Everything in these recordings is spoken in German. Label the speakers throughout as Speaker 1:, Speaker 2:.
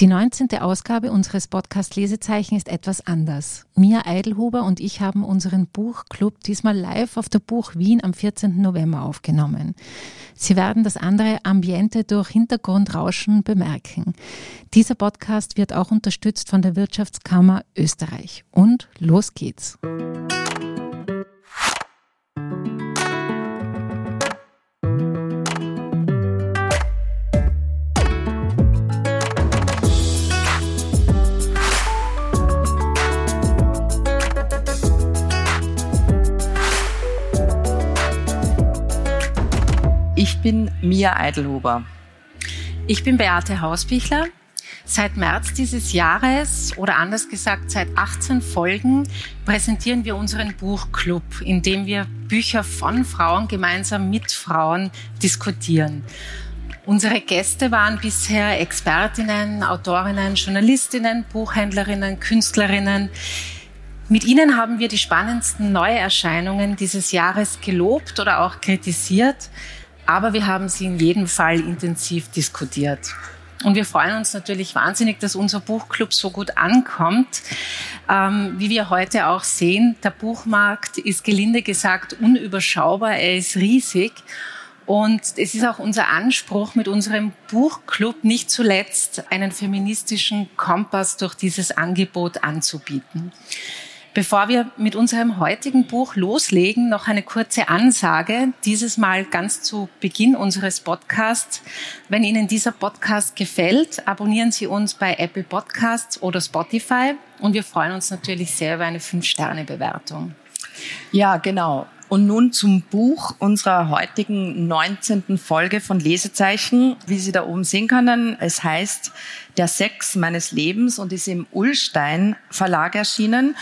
Speaker 1: Die 19. Ausgabe unseres Podcast Lesezeichen ist etwas anders. Mia Eidelhuber und ich haben unseren Buchclub diesmal live auf der Buch Wien am 14. November aufgenommen. Sie werden das andere Ambiente durch Hintergrundrauschen bemerken. Dieser Podcast wird auch unterstützt von der Wirtschaftskammer Österreich. Und los geht's.
Speaker 2: Ich bin Mia Eidelhuber.
Speaker 3: Ich bin Beate Hausbichler. Seit März dieses Jahres oder anders gesagt seit 18 Folgen präsentieren wir unseren Buchclub, in dem wir Bücher von Frauen gemeinsam mit Frauen diskutieren. Unsere Gäste waren bisher Expertinnen, Autorinnen, Journalistinnen, Buchhändlerinnen, Künstlerinnen. Mit ihnen haben wir die spannendsten Neuerscheinungen dieses Jahres gelobt oder auch kritisiert aber wir haben sie in jedem Fall intensiv diskutiert. Und wir freuen uns natürlich wahnsinnig, dass unser Buchclub so gut ankommt. Ähm, wie wir heute auch sehen, der Buchmarkt ist gelinde gesagt unüberschaubar, er ist riesig. Und es ist auch unser Anspruch, mit unserem Buchclub nicht zuletzt einen feministischen Kompass durch dieses Angebot anzubieten. Bevor wir mit unserem heutigen Buch loslegen, noch eine kurze Ansage. Dieses Mal ganz zu Beginn unseres Podcasts. Wenn Ihnen dieser Podcast gefällt, abonnieren Sie uns bei Apple Podcasts oder Spotify. Und wir freuen uns natürlich sehr über eine 5-Sterne-Bewertung.
Speaker 2: Ja, genau. Und nun zum Buch unserer heutigen 19. Folge von Lesezeichen. Wie Sie da oben sehen können, es heißt Der Sex meines Lebens und ist im Ullstein Verlag erschienen.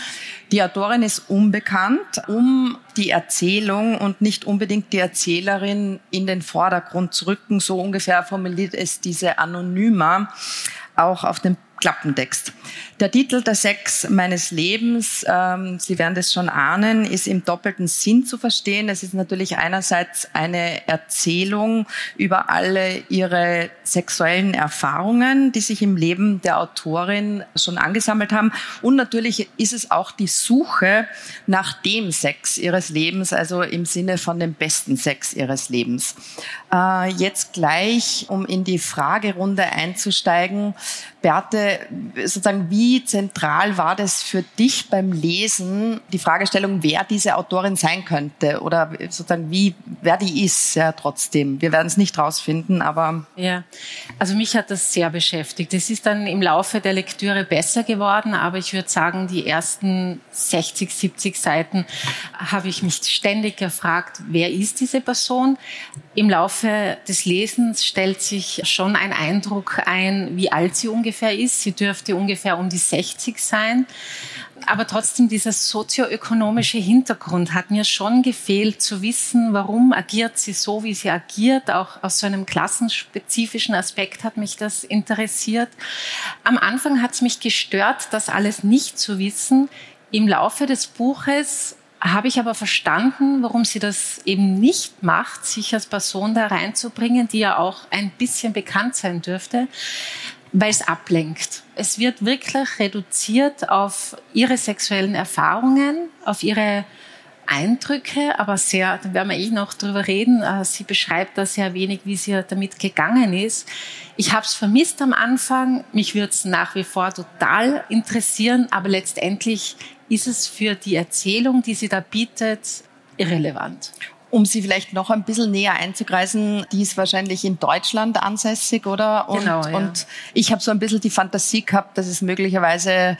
Speaker 2: Die Autorin ist unbekannt, um die Erzählung und nicht unbedingt die Erzählerin in den Vordergrund zu rücken. So ungefähr formuliert es diese Anonyma auch auf dem Klappentext. Der Titel Der Sex meines Lebens, ähm, Sie werden das schon ahnen, ist im doppelten Sinn zu verstehen. Es ist natürlich einerseits eine Erzählung über alle ihre sexuellen Erfahrungen, die sich im Leben der Autorin schon angesammelt haben. Und natürlich ist es auch die Suche nach dem Sex ihres Lebens, also im Sinne von dem besten Sex ihres Lebens. Äh, jetzt gleich, um in die Fragerunde einzusteigen, Beate, sozusagen, wie zentral war das für dich beim Lesen, die Fragestellung, wer diese Autorin sein könnte oder sozusagen, wie, wer die ist, ja, trotzdem. Wir werden es nicht rausfinden, aber.
Speaker 3: Ja, also mich hat das sehr beschäftigt. Es ist dann im Laufe der Lektüre besser geworden, aber ich würde sagen, die ersten 60, 70 Seiten habe ich mich ständig gefragt, wer ist diese Person? Im Laufe des Lesens stellt sich schon ein Eindruck ein, wie alt sie ungefähr ungefähr ist. Sie dürfte ungefähr um die 60 sein. Aber trotzdem dieser sozioökonomische Hintergrund hat mir schon gefehlt zu wissen, warum agiert sie so, wie sie agiert. Auch aus so einem klassenspezifischen Aspekt hat mich das interessiert. Am Anfang hat es mich gestört, das alles nicht zu wissen. Im Laufe des Buches habe ich aber verstanden, warum sie das eben nicht macht, sich als Person da reinzubringen, die ja auch ein bisschen bekannt sein dürfte weil es ablenkt. Es wird wirklich reduziert auf ihre sexuellen Erfahrungen, auf ihre Eindrücke, aber sehr, da werden wir eh noch drüber reden. Äh, sie beschreibt da sehr wenig, wie sie damit gegangen ist. Ich habe es vermisst am Anfang. Mich würde es nach wie vor total interessieren, aber letztendlich ist es für die Erzählung, die sie da bietet, irrelevant.
Speaker 2: Um sie vielleicht noch ein bisschen näher einzugreisen, die ist wahrscheinlich in Deutschland ansässig, oder? Und, genau, ja. und ich habe so ein bisschen die Fantasie gehabt, dass es möglicherweise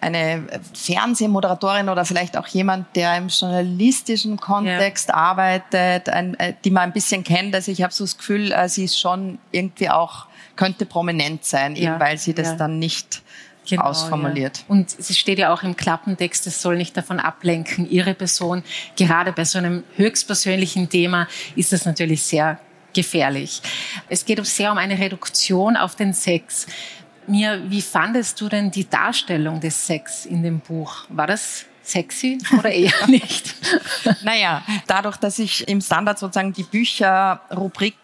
Speaker 2: eine Fernsehmoderatorin oder vielleicht auch jemand, der im journalistischen Kontext ja. arbeitet, ein, äh, die man ein bisschen kennt. Also ich habe so das Gefühl, äh, sie ist schon irgendwie auch, könnte prominent sein, ja. eben weil sie das ja. dann nicht genau, ausformuliert.
Speaker 3: Ja. Und es steht ja auch im Klappentext, es soll nicht davon ablenken, Ihre Person. Gerade bei so einem höchstpersönlichen Thema ist das natürlich sehr gefährlich. Es geht sehr um eine Reduktion auf den Sex. Mir, wie fandest du denn die Darstellung des Sex in dem Buch? War das sexy oder eher nicht?
Speaker 2: naja, dadurch, dass ich im Standard sozusagen die Bücherrubrik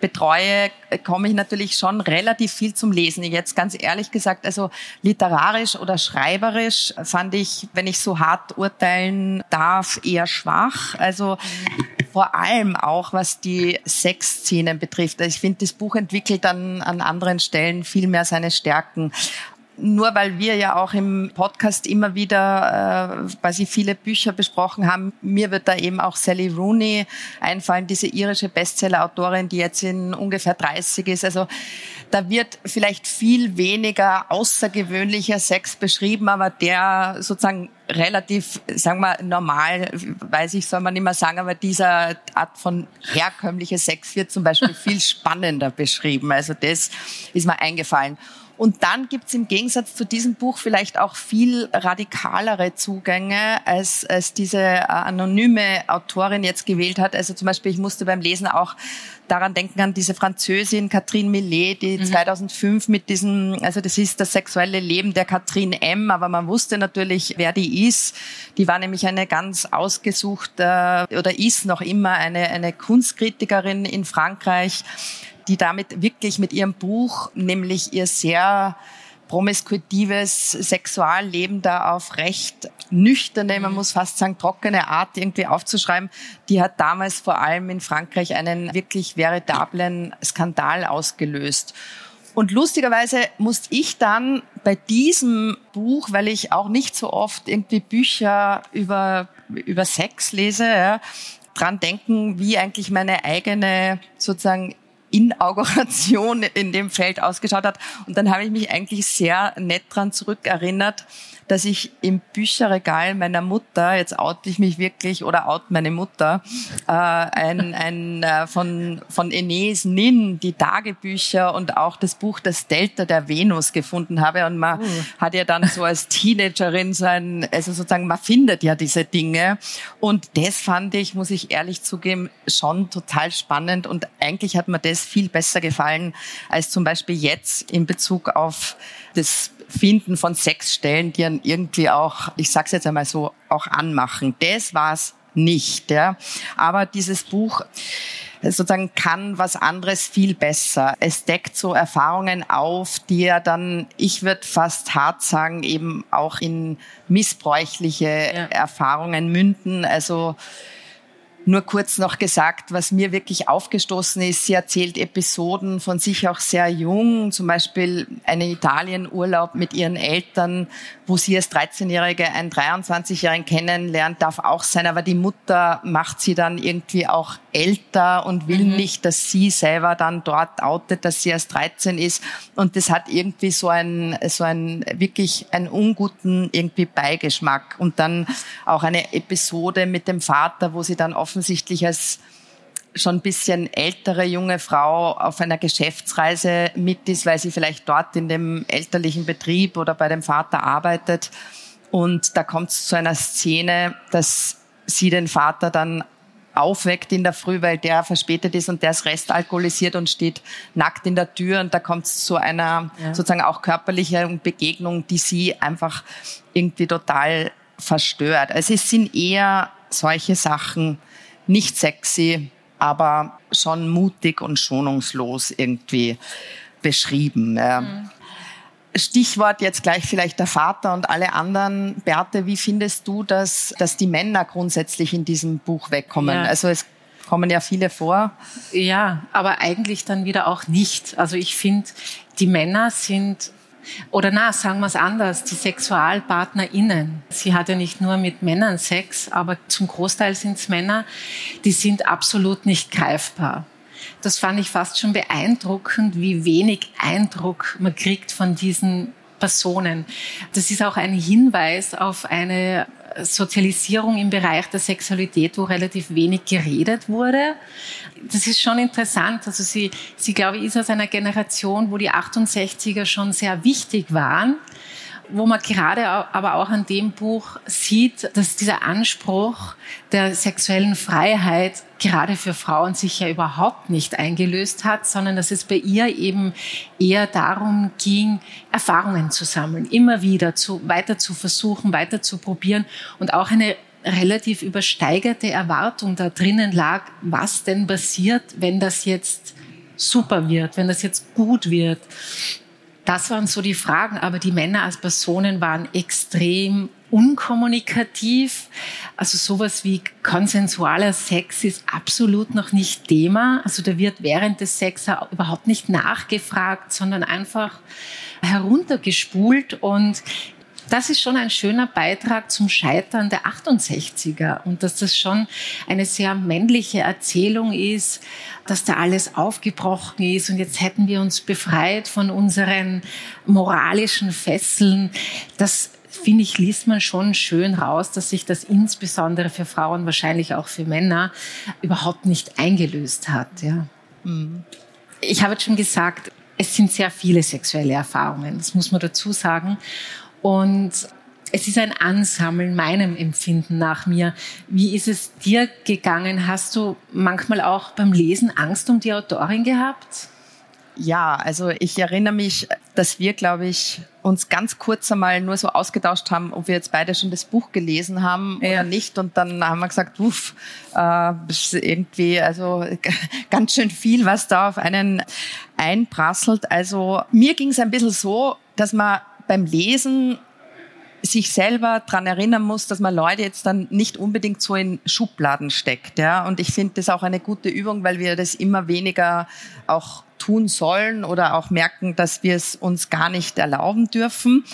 Speaker 2: betreue, komme ich natürlich schon relativ viel zum Lesen. Jetzt ganz ehrlich gesagt, also literarisch oder schreiberisch fand ich, wenn ich so hart urteilen darf, eher schwach. Also vor allem auch, was die Sexszenen betrifft. Also ich finde, das Buch entwickelt an, an anderen Stellen viel mehr seine Stärken nur weil wir ja auch im Podcast immer wieder äh, quasi viele Bücher besprochen haben, mir wird da eben auch Sally Rooney einfallen, diese irische Bestseller-Autorin, die jetzt in ungefähr 30 ist. Also da wird vielleicht viel weniger außergewöhnlicher Sex beschrieben, aber der sozusagen relativ, sagen wir, normal, weiß ich, soll man nicht mehr sagen, aber dieser Art von herkömmlicher Sex wird zum Beispiel viel spannender beschrieben. Also das ist mir eingefallen. Und dann gibt's im Gegensatz zu diesem Buch vielleicht auch viel radikalere Zugänge, als, als diese äh, anonyme Autorin jetzt gewählt hat. Also zum Beispiel, ich musste beim Lesen auch daran denken an diese Französin Catherine Millet, die mhm. 2005 mit diesem, also das ist das sexuelle Leben der Catherine M., aber man wusste natürlich, wer die ist. Die war nämlich eine ganz ausgesuchte oder ist noch immer eine, eine Kunstkritikerin in Frankreich die damit wirklich mit ihrem Buch, nämlich ihr sehr promiskuitives Sexualleben da auf recht nüchterne, man mhm. muss fast sagen trockene Art irgendwie aufzuschreiben, die hat damals vor allem in Frankreich einen wirklich veritablen Skandal ausgelöst. Und lustigerweise musste ich dann bei diesem Buch, weil ich auch nicht so oft irgendwie Bücher über, über Sex lese, ja, dran denken, wie eigentlich meine eigene sozusagen Inauguration in dem Feld ausgeschaut hat. Und dann habe ich mich eigentlich sehr nett dran zurückerinnert, dass ich im Bücherregal meiner Mutter, jetzt oute ich mich wirklich oder out meine Mutter, äh, ein, ein äh, von, von Enes Nin, die Tagebücher und auch das Buch Das Delta der Venus gefunden habe. Und man uh. hat ja dann so als Teenagerin so ein, also sozusagen, man findet ja diese Dinge. Und das fand ich, muss ich ehrlich zugeben, schon total spannend. Und eigentlich hat mir das viel besser gefallen als zum Beispiel jetzt in Bezug auf das Finden von Sexstellen, die dann irgendwie auch, ich sag's jetzt einmal so, auch anmachen. Das war's nicht, ja. Aber dieses Buch sozusagen kann was anderes viel besser. Es deckt so Erfahrungen auf, die ja dann, ich würde fast hart sagen, eben auch in missbräuchliche ja. Erfahrungen münden. Also nur kurz noch gesagt, was mir wirklich aufgestoßen ist, sie erzählt Episoden von sich auch sehr jung, zum Beispiel einen Italienurlaub mit ihren Eltern, wo sie als 13-Jährige einen 23-Jährigen kennenlernt, darf auch sein, aber die Mutter macht sie dann irgendwie auch älter und will mhm. nicht, dass sie selber dann dort outet, dass sie erst 13 ist. Und das hat irgendwie so ein, so ein, wirklich einen unguten irgendwie Beigeschmack. Und dann auch eine Episode mit dem Vater, wo sie dann offensichtlich als schon ein bisschen ältere junge Frau auf einer Geschäftsreise mit ist, weil sie vielleicht dort in dem elterlichen Betrieb oder bei dem Vater arbeitet. Und da kommt es zu einer Szene, dass sie den Vater dann aufweckt in der Früh, weil der verspätet ist und der ist restalkoholisiert und steht nackt in der Tür und da kommt es zu einer ja. sozusagen auch körperlichen Begegnung, die sie einfach irgendwie total verstört. Also es sind eher solche Sachen nicht sexy, aber schon mutig und schonungslos irgendwie beschrieben. Mhm. Stichwort jetzt gleich vielleicht der Vater und alle anderen. Berthe, wie findest du, dass, dass die Männer grundsätzlich in diesem Buch wegkommen? Ja. Also es kommen ja viele vor.
Speaker 3: Ja, aber eigentlich dann wieder auch nicht. Also ich finde, die Männer sind oder na, sagen wir es anders, die SexualpartnerInnen. Sie hat ja nicht nur mit Männern Sex, aber zum Großteil sind es Männer, die sind absolut nicht greifbar. Das fand ich fast schon beeindruckend, wie wenig Eindruck man kriegt von diesen Personen. Das ist auch ein Hinweis auf eine Sozialisierung im Bereich der Sexualität, wo relativ wenig geredet wurde. Das ist schon interessant. Also sie, sie glaube ich, ist aus einer Generation, wo die 68er schon sehr wichtig waren wo man gerade aber auch an dem Buch sieht, dass dieser Anspruch der sexuellen Freiheit gerade für Frauen sich ja überhaupt nicht eingelöst hat, sondern dass es bei ihr eben eher darum ging, Erfahrungen zu sammeln, immer wieder zu, weiter zu versuchen, weiter zu probieren und auch eine relativ übersteigerte Erwartung da drinnen lag, was denn passiert, wenn das jetzt super wird, wenn das jetzt gut wird. Das waren so die Fragen, aber die Männer als Personen waren extrem unkommunikativ. Also sowas wie konsensualer Sex ist absolut noch nicht Thema. Also da wird während des Sex überhaupt nicht nachgefragt, sondern einfach heruntergespult und das ist schon ein schöner Beitrag zum Scheitern der 68er und dass das schon eine sehr männliche Erzählung ist, dass da alles aufgebrochen ist und jetzt hätten wir uns befreit von unseren moralischen Fesseln. Das finde ich, liest man schon schön raus, dass sich das insbesondere für Frauen, wahrscheinlich auch für Männer, überhaupt nicht eingelöst hat. Ja. Mhm. Ich habe jetzt schon gesagt, es sind sehr viele sexuelle Erfahrungen, das muss man dazu sagen. Und es ist ein Ansammeln meinem Empfinden nach mir. Wie ist es dir gegangen? Hast du manchmal auch beim Lesen Angst um die Autorin gehabt?
Speaker 2: Ja, also ich erinnere mich, dass wir, glaube ich, uns ganz kurz einmal nur so ausgetauscht haben, ob wir jetzt beide schon das Buch gelesen haben ja. oder nicht. Und dann haben wir gesagt, uff, äh, irgendwie, also ganz schön viel, was da auf einen einprasselt. Also mir ging es ein bisschen so, dass man beim Lesen sich selber dran erinnern muss, dass man Leute jetzt dann nicht unbedingt so in Schubladen steckt. Ja? Und ich finde das auch eine gute Übung, weil wir das immer weniger auch tun sollen oder auch merken, dass wir es uns gar nicht erlauben dürfen.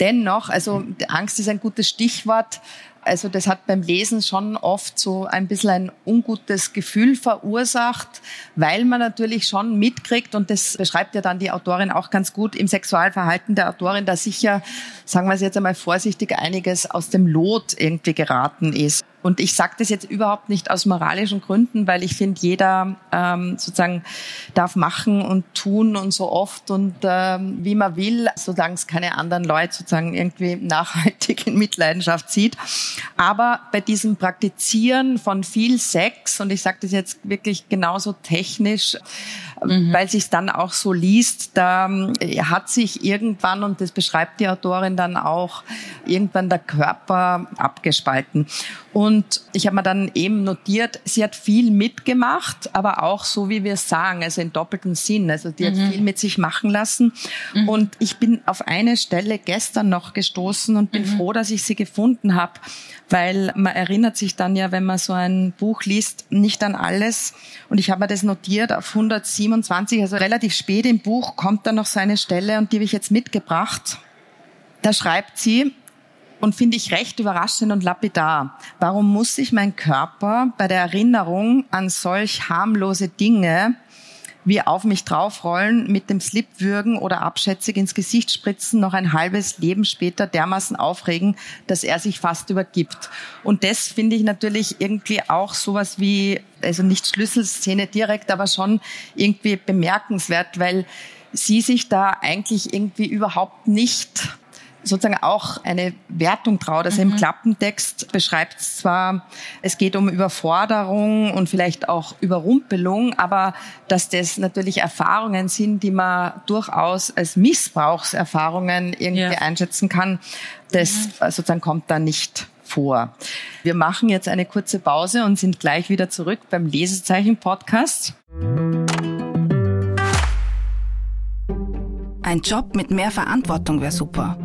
Speaker 2: Dennoch, also Angst ist ein gutes Stichwort, also das hat beim Lesen schon oft so ein bisschen ein ungutes Gefühl verursacht, weil man natürlich schon mitkriegt, und das beschreibt ja dann die Autorin auch ganz gut im Sexualverhalten der Autorin, da sicher, sagen wir es jetzt einmal vorsichtig, einiges aus dem Lot irgendwie geraten ist. Und ich sage das jetzt überhaupt nicht aus moralischen Gründen, weil ich finde, jeder ähm, sozusagen darf machen und tun und so oft und ähm, wie man will, solange es keine anderen Leute sozusagen irgendwie nachhaltig in Mitleidenschaft zieht. Aber bei diesem Praktizieren von viel Sex, und ich sage das jetzt wirklich genauso technisch, mhm. weil sich dann auch so liest, da äh, hat sich irgendwann, und das beschreibt die Autorin dann auch, irgendwann der Körper abgespalten. Und ich habe mir dann eben notiert, sie hat viel mitgemacht, aber auch so, wie wir es sagen, also in doppeltem Sinn. Also die mhm. hat viel mit sich machen lassen. Mhm. Und ich bin auf eine Stelle gestern noch gestoßen und bin mhm. froh, dass ich sie gefunden habe, weil man erinnert sich dann ja, wenn man so ein Buch liest, nicht an alles. Und ich habe mir das notiert auf 127, also relativ spät im Buch kommt dann noch so eine Stelle und die habe ich jetzt mitgebracht. Da schreibt sie, und finde ich recht überraschend und lapidar. Warum muss sich mein Körper bei der Erinnerung an solch harmlose Dinge wie auf mich draufrollen, mit dem Slip würgen oder abschätzig ins Gesicht spritzen, noch ein halbes Leben später dermaßen aufregen, dass er sich fast übergibt. Und das finde ich natürlich irgendwie auch sowas wie, also nicht Schlüsselszene direkt, aber schon irgendwie bemerkenswert, weil sie sich da eigentlich irgendwie überhaupt nicht sozusagen auch eine Wertung traut. Also mhm. im Klappentext beschreibt es zwar, es geht um Überforderung und vielleicht auch Überrumpelung, aber dass das natürlich Erfahrungen sind, die man durchaus als Missbrauchserfahrungen irgendwie ja. einschätzen kann, das mhm. sozusagen kommt da nicht vor. Wir machen jetzt eine kurze Pause und sind gleich wieder zurück beim Lesezeichen-Podcast.
Speaker 4: Ein Job mit mehr Verantwortung wäre super.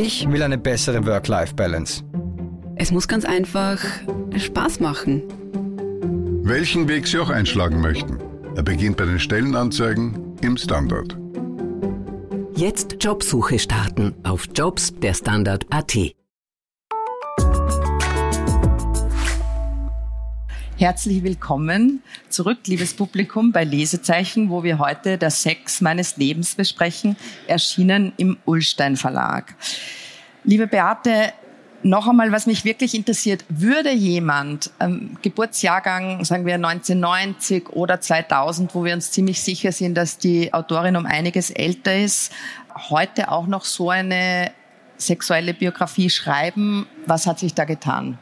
Speaker 5: Ich will eine bessere Work-Life-Balance.
Speaker 6: Es muss ganz einfach Spaß machen.
Speaker 7: Welchen Weg Sie auch einschlagen möchten. Er beginnt bei den Stellenanzeigen im Standard.
Speaker 4: Jetzt Jobsuche starten auf Jobs der Standard.at.
Speaker 2: Herzlich willkommen zurück, liebes Publikum, bei Lesezeichen, wo wir heute der Sex meines Lebens besprechen, erschienen im Ullstein Verlag. Liebe Beate, noch einmal, was mich wirklich interessiert, würde jemand ähm, Geburtsjahrgang, sagen wir 1990 oder 2000, wo wir uns ziemlich sicher sind, dass die Autorin um einiges älter ist, heute auch noch so eine sexuelle Biografie schreiben? Was hat sich da getan?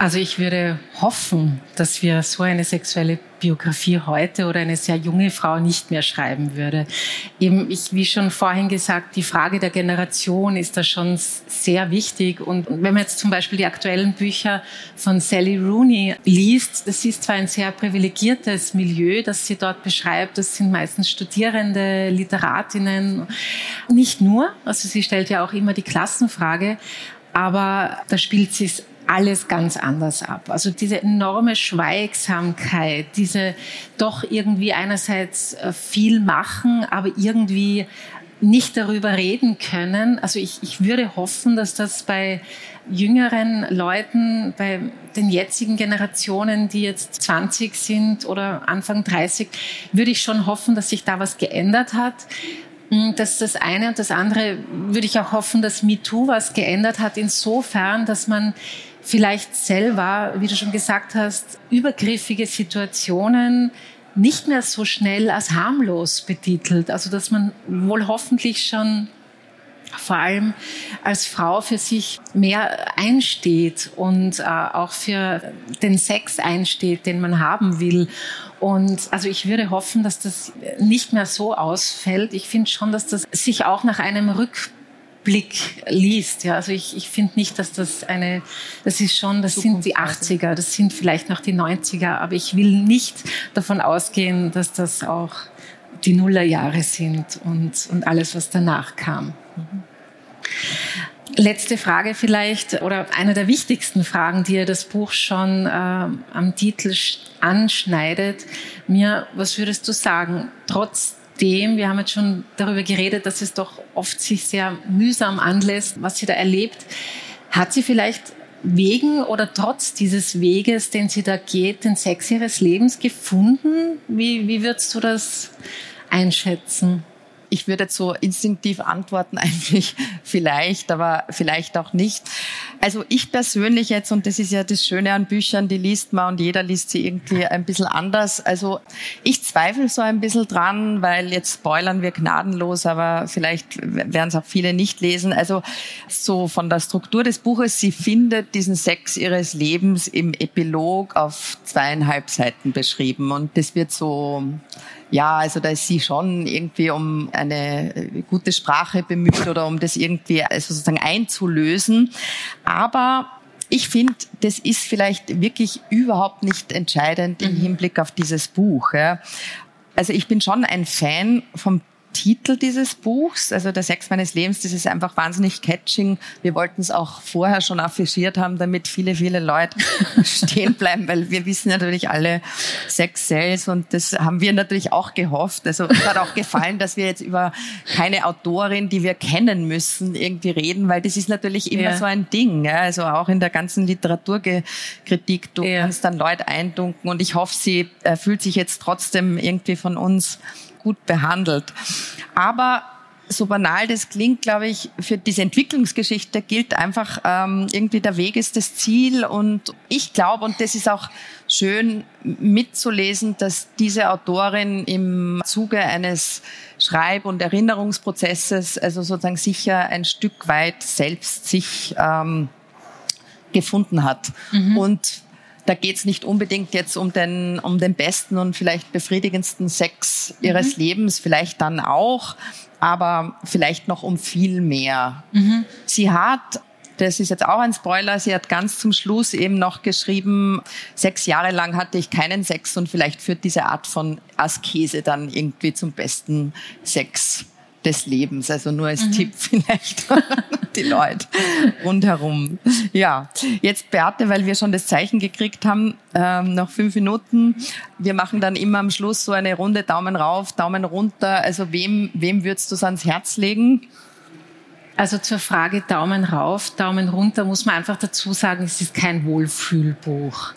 Speaker 3: Also ich würde hoffen, dass wir so eine sexuelle Biografie heute oder eine sehr junge Frau nicht mehr schreiben würde. Eben, ich, wie schon vorhin gesagt, die Frage der Generation ist da schon sehr wichtig. Und wenn man jetzt zum Beispiel die aktuellen Bücher von Sally Rooney liest, das ist zwar ein sehr privilegiertes Milieu, das sie dort beschreibt. Das sind meistens Studierende, Literatinnen. Nicht nur, also sie stellt ja auch immer die Klassenfrage, aber da spielt sie es alles ganz anders ab. Also diese enorme Schweigsamkeit, diese doch irgendwie einerseits äh, viel machen, aber irgendwie nicht darüber reden können. Also ich, ich würde hoffen, dass das bei jüngeren Leuten, bei den jetzigen Generationen, die jetzt 20 sind oder Anfang 30, würde ich schon hoffen, dass sich da was geändert hat. Hm, das ist das eine und das andere würde ich auch hoffen, dass MeToo was geändert hat, insofern, dass man vielleicht selber, wie du schon gesagt hast, übergriffige Situationen nicht mehr so schnell als harmlos betitelt. Also dass man wohl hoffentlich schon vor allem als Frau für sich mehr einsteht und äh, auch für den Sex einsteht, den man haben will. Und also ich würde hoffen, dass das nicht mehr so ausfällt. Ich finde schon, dass das sich auch nach einem Rückblick Blick liest. Ja, also ich, ich finde nicht, dass das eine, das ist schon, das sind die 80er, das sind vielleicht noch die 90er, aber ich will nicht davon ausgehen, dass das auch die Nullerjahre sind und, und alles, was danach kam. Mhm. Letzte Frage vielleicht, oder eine der wichtigsten Fragen, die ja das Buch schon äh, am Titel anschneidet. Mir, was würdest du sagen, trotz trotzdem, wir haben jetzt schon darüber geredet, dass es doch oft sich sehr mühsam anlässt, was sie da erlebt. Hat sie vielleicht wegen oder trotz dieses Weges, den sie da geht, den Sex ihres Lebens gefunden? Wie, wie würdest du das einschätzen?
Speaker 2: Ich würde jetzt so instinktiv antworten, eigentlich vielleicht, aber vielleicht auch nicht. Also ich persönlich jetzt, und das ist ja das Schöne an Büchern, die liest man und jeder liest sie irgendwie ein bisschen anders. Also ich zweifle so ein bisschen dran, weil jetzt spoilern wir gnadenlos, aber vielleicht werden es auch viele nicht lesen. Also so von der Struktur des Buches, sie findet diesen Sex ihres Lebens im Epilog auf zweieinhalb Seiten beschrieben und das wird so ja, also da ist sie schon irgendwie um eine gute Sprache bemüht oder um das irgendwie also sozusagen einzulösen. Aber ich finde, das ist vielleicht wirklich überhaupt nicht entscheidend im mhm. Hinblick auf dieses Buch. Also ich bin schon ein Fan vom Titel dieses Buchs, also der Sex meines Lebens, das ist einfach wahnsinnig catching. Wir wollten es auch vorher schon affichiert haben, damit viele, viele Leute stehen bleiben, weil wir wissen natürlich alle Sex Sales und das haben wir natürlich auch gehofft. Also es hat auch gefallen, dass wir jetzt über keine Autorin, die wir kennen müssen, irgendwie reden, weil das ist natürlich immer ja. so ein Ding. Ja? Also auch in der ganzen Literaturkritik, du ja. kannst dann Leute eindunken und ich hoffe, sie äh, fühlt sich jetzt trotzdem irgendwie von uns gut behandelt. Aber so banal das klingt, glaube ich, für diese Entwicklungsgeschichte gilt einfach ähm, irgendwie der Weg ist das Ziel und ich glaube und das ist auch schön mitzulesen, dass diese Autorin im Zuge eines Schreib- und Erinnerungsprozesses also sozusagen sicher ein Stück weit selbst sich ähm, gefunden hat mhm. und da geht es nicht unbedingt jetzt um den, um den besten und vielleicht befriedigendsten Sex ihres mhm. Lebens, vielleicht dann auch, aber vielleicht noch um viel mehr. Mhm. Sie hat das ist jetzt auch ein Spoiler. Sie hat ganz zum Schluss eben noch geschrieben, sechs Jahre lang hatte ich keinen Sex und vielleicht führt diese Art von Askese dann irgendwie zum besten Sex des Lebens. Also nur als mhm. Tipp vielleicht die Leute rundherum. Ja, jetzt Beate, weil wir schon das Zeichen gekriegt haben, ähm, noch fünf Minuten. Wir machen dann immer am Schluss so eine Runde Daumen rauf, Daumen runter. Also wem, wem würdest du es ans Herz legen?
Speaker 3: Also zur Frage Daumen rauf, Daumen runter muss man einfach dazu sagen, es ist kein Wohlfühlbuch.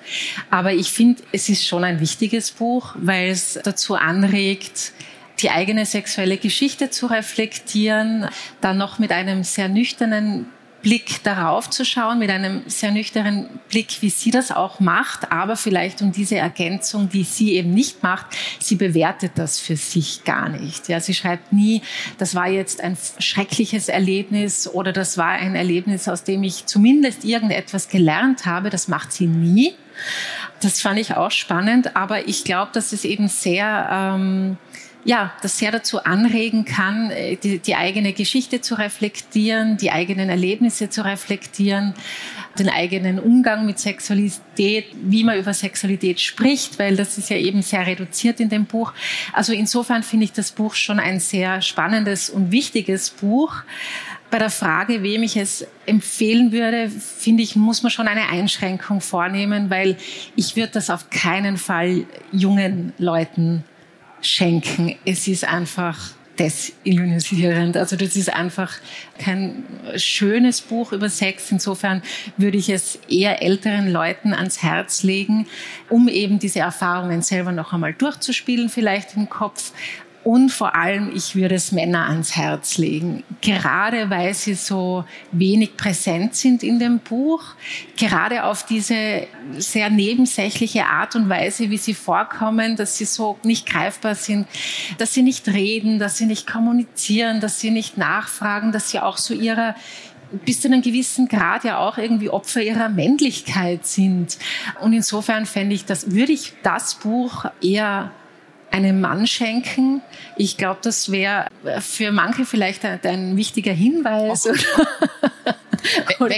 Speaker 3: Aber ich finde, es ist schon ein wichtiges Buch, weil es dazu anregt, die eigene sexuelle Geschichte zu reflektieren, dann noch mit einem sehr nüchternen Blick darauf zu schauen, mit einem sehr nüchternen Blick, wie sie das auch macht, aber vielleicht um diese Ergänzung, die sie eben nicht macht, sie bewertet das für sich gar nicht. Ja, sie schreibt nie, das war jetzt ein schreckliches Erlebnis oder das war ein Erlebnis, aus dem ich zumindest irgendetwas gelernt habe. Das macht sie nie. Das fand ich auch spannend, aber ich glaube, dass es eben sehr ähm, ja, das sehr dazu anregen kann, äh, die, die eigene Geschichte zu reflektieren, die eigenen Erlebnisse zu reflektieren, den eigenen Umgang mit Sexualität, wie man über Sexualität spricht, weil das ist ja eben sehr reduziert in dem Buch. Also insofern finde ich das Buch schon ein sehr spannendes und wichtiges Buch. Bei der Frage, wem ich es empfehlen würde, finde ich, muss man schon eine Einschränkung vornehmen, weil ich würde das auf keinen Fall jungen Leuten schenken. Es ist einfach desillusionisierend. Also das ist einfach kein schönes Buch über Sex. Insofern würde ich es eher älteren Leuten ans Herz legen, um eben diese Erfahrungen selber noch einmal durchzuspielen, vielleicht im Kopf, und vor allem, ich würde es Männer ans Herz legen, gerade weil sie so wenig präsent sind in dem Buch, gerade auf diese sehr nebensächliche Art und Weise, wie sie vorkommen, dass sie so nicht greifbar sind, dass sie nicht reden, dass sie nicht kommunizieren, dass sie nicht nachfragen, dass sie auch so ihrer bis zu einem gewissen Grad ja auch irgendwie Opfer ihrer Männlichkeit sind. Und insofern fände ich das, würde ich das Buch eher einem Mann schenken. Ich glaube, das wäre für manche vielleicht ein, ein wichtiger Hinweis. oder,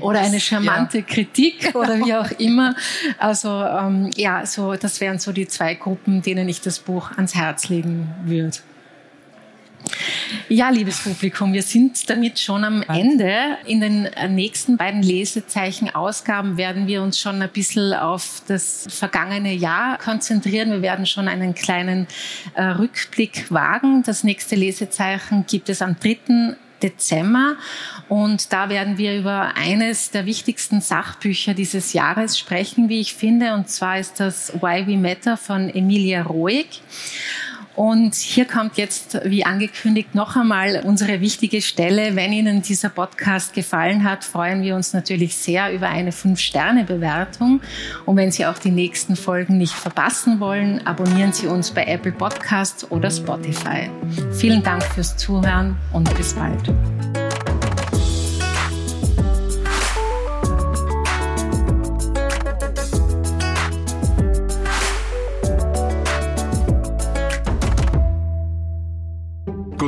Speaker 3: oder eine charmante ja. Kritik oder wie auch immer. Also ähm, ja, so das wären so die zwei Gruppen, denen ich das Buch ans Herz legen würde. Ja, liebes Publikum, wir sind damit schon am Ende. In den nächsten beiden Lesezeichen-Ausgaben werden wir uns schon ein bisschen auf das vergangene Jahr konzentrieren. Wir werden schon einen kleinen äh, Rückblick wagen. Das nächste Lesezeichen gibt es am 3. Dezember. Und da werden wir über eines der wichtigsten Sachbücher dieses Jahres sprechen, wie ich finde. Und zwar ist das Why We Matter von Emilia Roig. Und hier kommt jetzt, wie angekündigt, noch einmal unsere wichtige Stelle. Wenn Ihnen dieser Podcast gefallen hat, freuen wir uns natürlich sehr über eine Fünf-Sterne-Bewertung. Und wenn Sie auch die nächsten Folgen nicht verpassen wollen, abonnieren Sie uns bei Apple Podcasts oder Spotify. Vielen Dank fürs Zuhören und bis bald.